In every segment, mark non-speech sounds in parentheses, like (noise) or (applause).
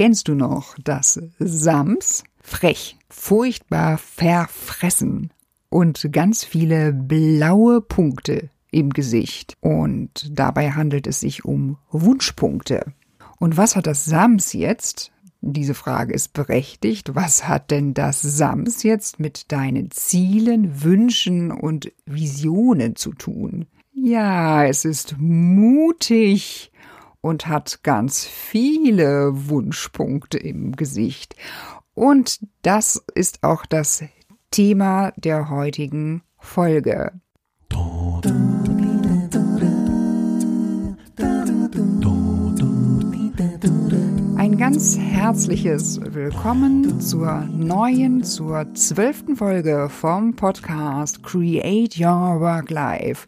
Kennst du noch das Sams? Frech, furchtbar verfressen und ganz viele blaue Punkte im Gesicht. Und dabei handelt es sich um Wunschpunkte. Und was hat das Sams jetzt? Diese Frage ist berechtigt. Was hat denn das Sams jetzt mit deinen Zielen, Wünschen und Visionen zu tun? Ja, es ist mutig und hat ganz viele Wunschpunkte im Gesicht. Und das ist auch das Thema der heutigen Folge. Ein ganz herzliches Willkommen zur neuen, zur zwölften Folge vom Podcast Create Your Work Life.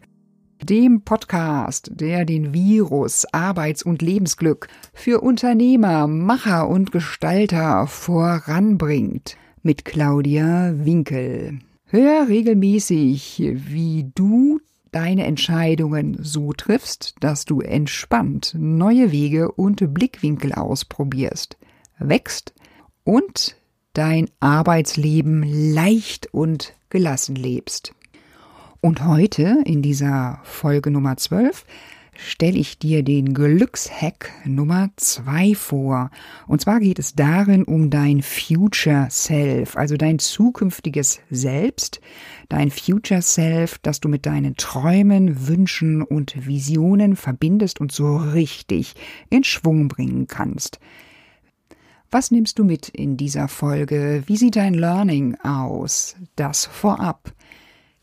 Dem Podcast, der den Virus Arbeits- und Lebensglück für Unternehmer, Macher und Gestalter voranbringt. Mit Claudia Winkel. Hör regelmäßig, wie du deine Entscheidungen so triffst, dass du entspannt neue Wege und Blickwinkel ausprobierst, wächst und dein Arbeitsleben leicht und gelassen lebst. Und heute in dieser Folge Nummer 12 stelle ich dir den Glückshack Nummer zwei vor. Und zwar geht es darin um dein Future Self, also dein zukünftiges Selbst, dein Future Self, das du mit deinen Träumen, Wünschen und Visionen verbindest und so richtig in Schwung bringen kannst. Was nimmst du mit in dieser Folge? Wie sieht dein Learning aus? Das vorab.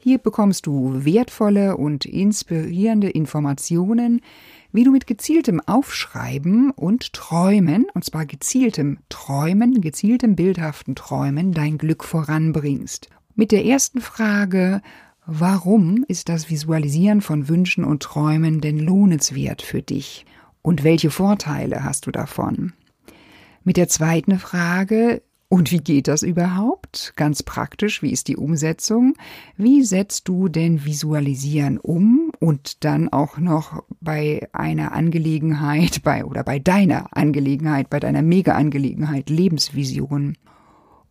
Hier bekommst du wertvolle und inspirierende Informationen, wie du mit gezieltem Aufschreiben und Träumen, und zwar gezieltem Träumen, gezieltem bildhaften Träumen, dein Glück voranbringst. Mit der ersten Frage, warum ist das Visualisieren von Wünschen und Träumen denn lohnenswert für dich? Und welche Vorteile hast du davon? Mit der zweiten Frage, und wie geht das überhaupt? Ganz praktisch, wie ist die Umsetzung? Wie setzt du denn Visualisieren um und dann auch noch bei einer Angelegenheit, bei oder bei deiner Angelegenheit, bei deiner Mega-Angelegenheit Lebensvision?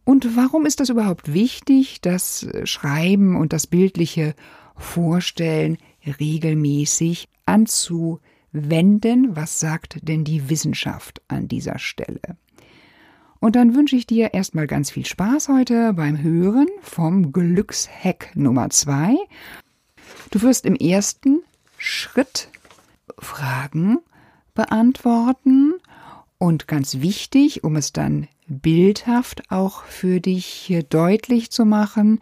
Und warum ist das überhaupt wichtig, das Schreiben und das bildliche Vorstellen regelmäßig anzuwenden? Was sagt denn die Wissenschaft an dieser Stelle? Und dann wünsche ich dir erstmal ganz viel Spaß heute beim Hören vom Glückshack Nummer zwei. Du wirst im ersten Schritt Fragen beantworten und ganz wichtig, um es dann bildhaft auch für dich deutlich zu machen,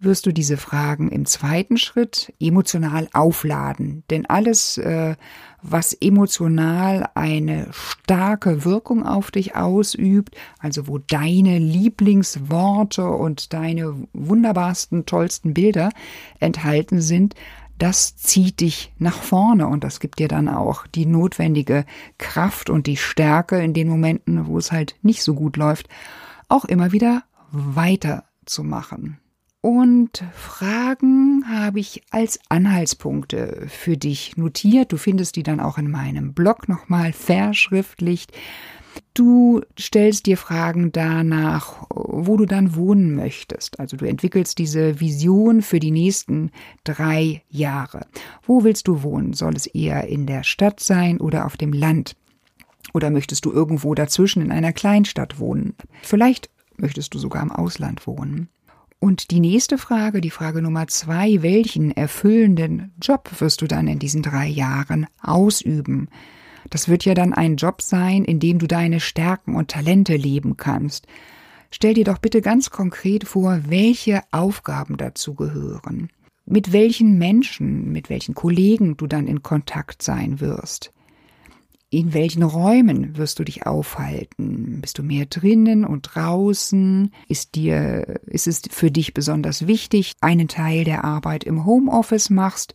wirst du diese Fragen im zweiten Schritt emotional aufladen. Denn alles, äh, was emotional eine starke Wirkung auf dich ausübt, also wo deine Lieblingsworte und deine wunderbarsten, tollsten Bilder enthalten sind, das zieht dich nach vorne und das gibt dir dann auch die notwendige Kraft und die Stärke in den Momenten, wo es halt nicht so gut läuft, auch immer wieder weiterzumachen. Und Fragen habe ich als Anhaltspunkte für dich notiert. Du findest die dann auch in meinem Blog nochmal verschriftlicht. Du stellst dir Fragen danach, wo du dann wohnen möchtest. Also du entwickelst diese Vision für die nächsten drei Jahre. Wo willst du wohnen? Soll es eher in der Stadt sein oder auf dem Land? Oder möchtest du irgendwo dazwischen in einer Kleinstadt wohnen? Vielleicht möchtest du sogar im Ausland wohnen. Und die nächste Frage, die Frage Nummer zwei, welchen erfüllenden Job wirst du dann in diesen drei Jahren ausüben? Das wird ja dann ein Job sein, in dem du deine Stärken und Talente leben kannst. Stell dir doch bitte ganz konkret vor, welche Aufgaben dazu gehören. Mit welchen Menschen, mit welchen Kollegen du dann in Kontakt sein wirst. In welchen Räumen wirst du dich aufhalten? Bist du mehr drinnen und draußen? Ist dir, ist es für dich besonders wichtig, einen Teil der Arbeit im Homeoffice machst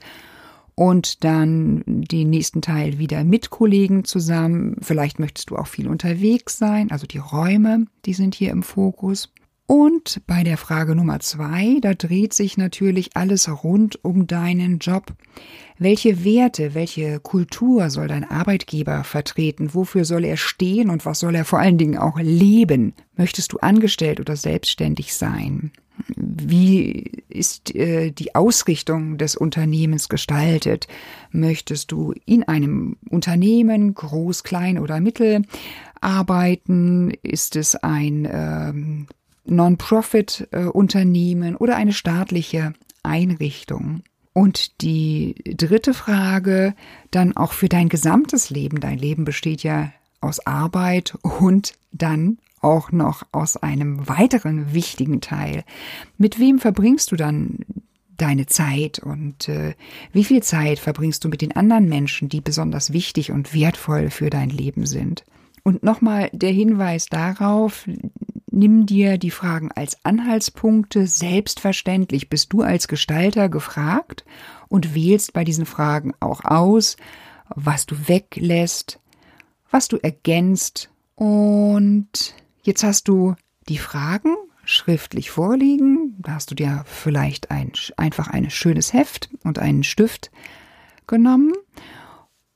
und dann den nächsten Teil wieder mit Kollegen zusammen? Vielleicht möchtest du auch viel unterwegs sein, also die Räume, die sind hier im Fokus. Und bei der Frage Nummer zwei, da dreht sich natürlich alles rund um deinen Job. Welche Werte, welche Kultur soll dein Arbeitgeber vertreten? Wofür soll er stehen und was soll er vor allen Dingen auch leben? Möchtest du angestellt oder selbstständig sein? Wie ist äh, die Ausrichtung des Unternehmens gestaltet? Möchtest du in einem Unternehmen, groß, klein oder mittel, arbeiten? Ist es ein ähm, Non-Profit-Unternehmen oder eine staatliche Einrichtung? Und die dritte Frage, dann auch für dein gesamtes Leben. Dein Leben besteht ja aus Arbeit und dann auch noch aus einem weiteren wichtigen Teil. Mit wem verbringst du dann deine Zeit und äh, wie viel Zeit verbringst du mit den anderen Menschen, die besonders wichtig und wertvoll für dein Leben sind? Und nochmal der Hinweis darauf, nimm dir die Fragen als Anhaltspunkte. Selbstverständlich bist du als Gestalter gefragt und wählst bei diesen Fragen auch aus, was du weglässt, was du ergänzt und Jetzt hast du die Fragen schriftlich vorliegen. Da hast du dir vielleicht ein, einfach ein schönes Heft und einen Stift genommen.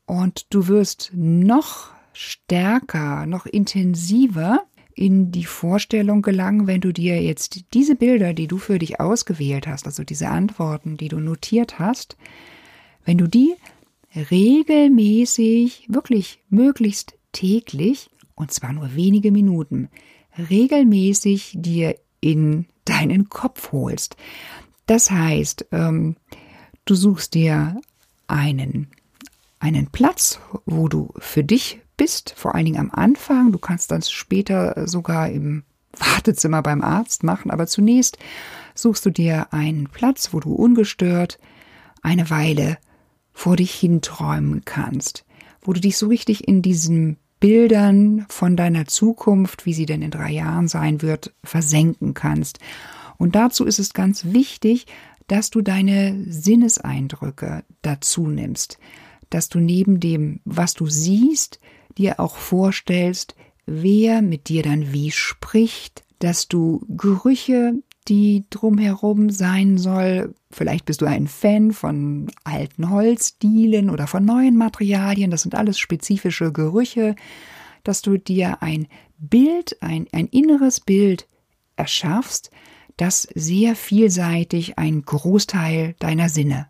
Und du wirst noch stärker, noch intensiver in die Vorstellung gelangen, wenn du dir jetzt diese Bilder, die du für dich ausgewählt hast, also diese Antworten, die du notiert hast, wenn du die regelmäßig, wirklich möglichst täglich und zwar nur wenige Minuten, regelmäßig dir in deinen Kopf holst. Das heißt, ähm, du suchst dir einen, einen Platz, wo du für dich bist, vor allen Dingen am Anfang. Du kannst das später sogar im Wartezimmer beim Arzt machen, aber zunächst suchst du dir einen Platz, wo du ungestört eine Weile vor dich hinträumen kannst, wo du dich so richtig in diesem Bildern von deiner Zukunft, wie sie denn in drei Jahren sein wird, versenken kannst. Und dazu ist es ganz wichtig, dass du deine Sinneseindrücke dazu nimmst, dass du neben dem, was du siehst, dir auch vorstellst, wer mit dir dann wie spricht, dass du Gerüche die drumherum sein soll. Vielleicht bist du ein Fan von alten Holzdielen oder von neuen Materialien. Das sind alles spezifische Gerüche, dass du dir ein Bild, ein, ein inneres Bild erschaffst, das sehr vielseitig einen Großteil deiner Sinne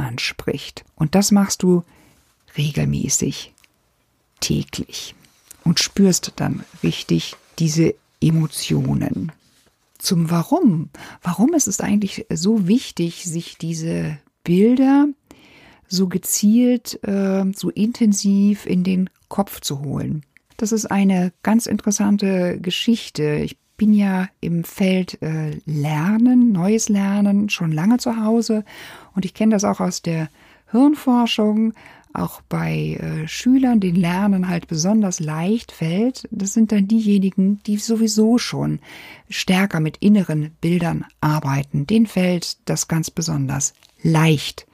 anspricht. Und das machst du regelmäßig, täglich und spürst dann richtig diese Emotionen zum Warum. Warum ist es eigentlich so wichtig, sich diese Bilder so gezielt, äh, so intensiv in den Kopf zu holen? Das ist eine ganz interessante Geschichte. Ich bin ja im Feld äh, Lernen, neues Lernen schon lange zu Hause und ich kenne das auch aus der Hirnforschung auch bei äh, Schülern, den Lernen halt besonders leicht fällt, das sind dann diejenigen, die sowieso schon stärker mit inneren Bildern arbeiten. Den fällt das ganz besonders leicht.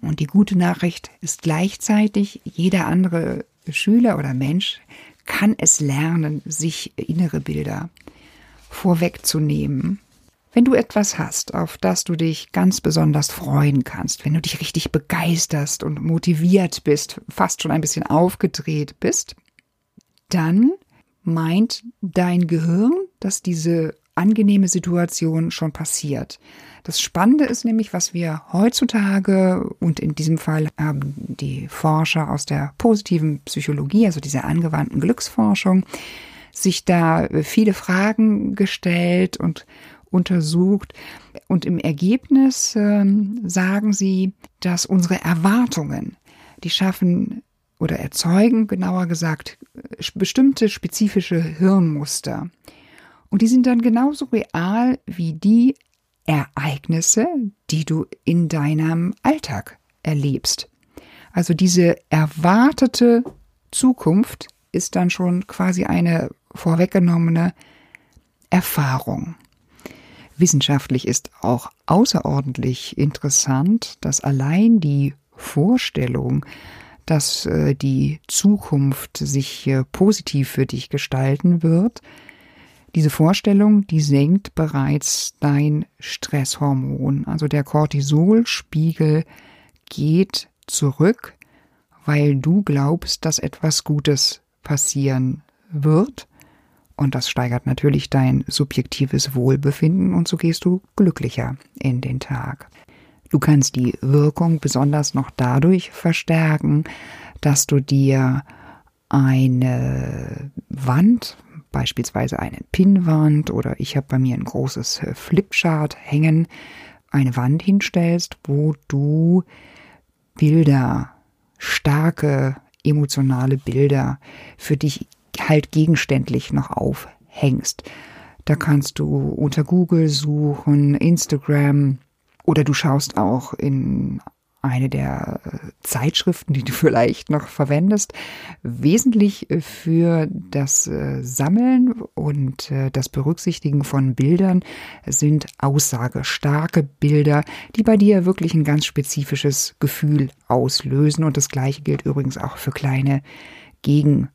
Und die gute Nachricht ist gleichzeitig, jeder andere Schüler oder Mensch kann es lernen, sich innere Bilder vorwegzunehmen. Wenn du etwas hast, auf das du dich ganz besonders freuen kannst, wenn du dich richtig begeisterst und motiviert bist, fast schon ein bisschen aufgedreht bist, dann meint dein Gehirn, dass diese angenehme Situation schon passiert. Das Spannende ist nämlich, was wir heutzutage und in diesem Fall haben die Forscher aus der positiven Psychologie, also dieser angewandten Glücksforschung, sich da viele Fragen gestellt und untersucht. Und im Ergebnis äh, sagen sie, dass unsere Erwartungen, die schaffen oder erzeugen, genauer gesagt, bestimmte spezifische Hirnmuster. Und die sind dann genauso real wie die Ereignisse, die du in deinem Alltag erlebst. Also diese erwartete Zukunft ist dann schon quasi eine vorweggenommene Erfahrung. Wissenschaftlich ist auch außerordentlich interessant, dass allein die Vorstellung, dass äh, die Zukunft sich positiv für dich gestalten wird, Diese Vorstellung, die senkt bereits dein Stresshormon. Also der Cortisolspiegel geht zurück, weil du glaubst, dass etwas Gutes passieren wird. Und das steigert natürlich dein subjektives Wohlbefinden und so gehst du glücklicher in den Tag. Du kannst die Wirkung besonders noch dadurch verstärken, dass du dir eine Wand, beispielsweise eine Pinnwand oder ich habe bei mir ein großes Flipchart hängen, eine Wand hinstellst, wo du Bilder, starke emotionale Bilder für dich halt gegenständlich noch aufhängst. Da kannst du unter Google suchen, Instagram oder du schaust auch in eine der Zeitschriften, die du (laughs) vielleicht noch verwendest, wesentlich für das äh, Sammeln und äh, das Berücksichtigen von Bildern sind aussagestarke Bilder, die bei dir wirklich ein ganz spezifisches Gefühl auslösen. Und das gleiche gilt übrigens auch für kleine Gegenstände.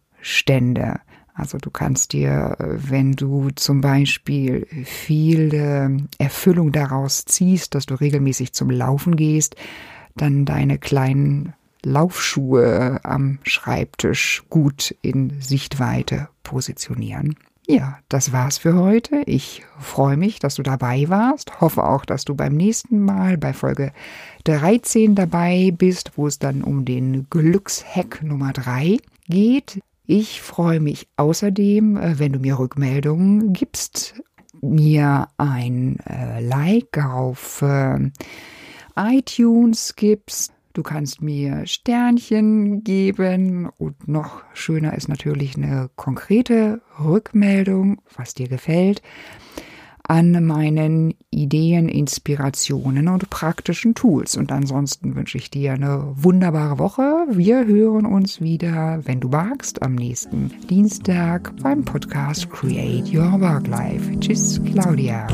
Also du kannst dir, wenn du zum Beispiel viel Erfüllung daraus ziehst, dass du regelmäßig zum Laufen gehst, dann deine kleinen Laufschuhe am Schreibtisch gut in Sichtweite positionieren. Ja, das war's für heute. Ich freue mich, dass du dabei warst. Hoffe auch, dass du beim nächsten Mal bei Folge 13 dabei bist, wo es dann um den Glückshack Nummer 3 geht. Ich freue mich außerdem, äh, wenn du mir Rückmeldungen gibst, mir ein äh, Like auf äh, iTunes gibst. Du kannst mir Sternchen geben und noch schöner ist natürlich eine konkrete Rückmeldung, was dir gefällt, an meinen Ideen, Inspirationen und praktischen Tools. Und ansonsten wünsche ich dir eine wunderbare Woche. Wir hören uns wieder, wenn du magst, am nächsten Dienstag beim Podcast Create Your Work Life. Tschüss, Claudia.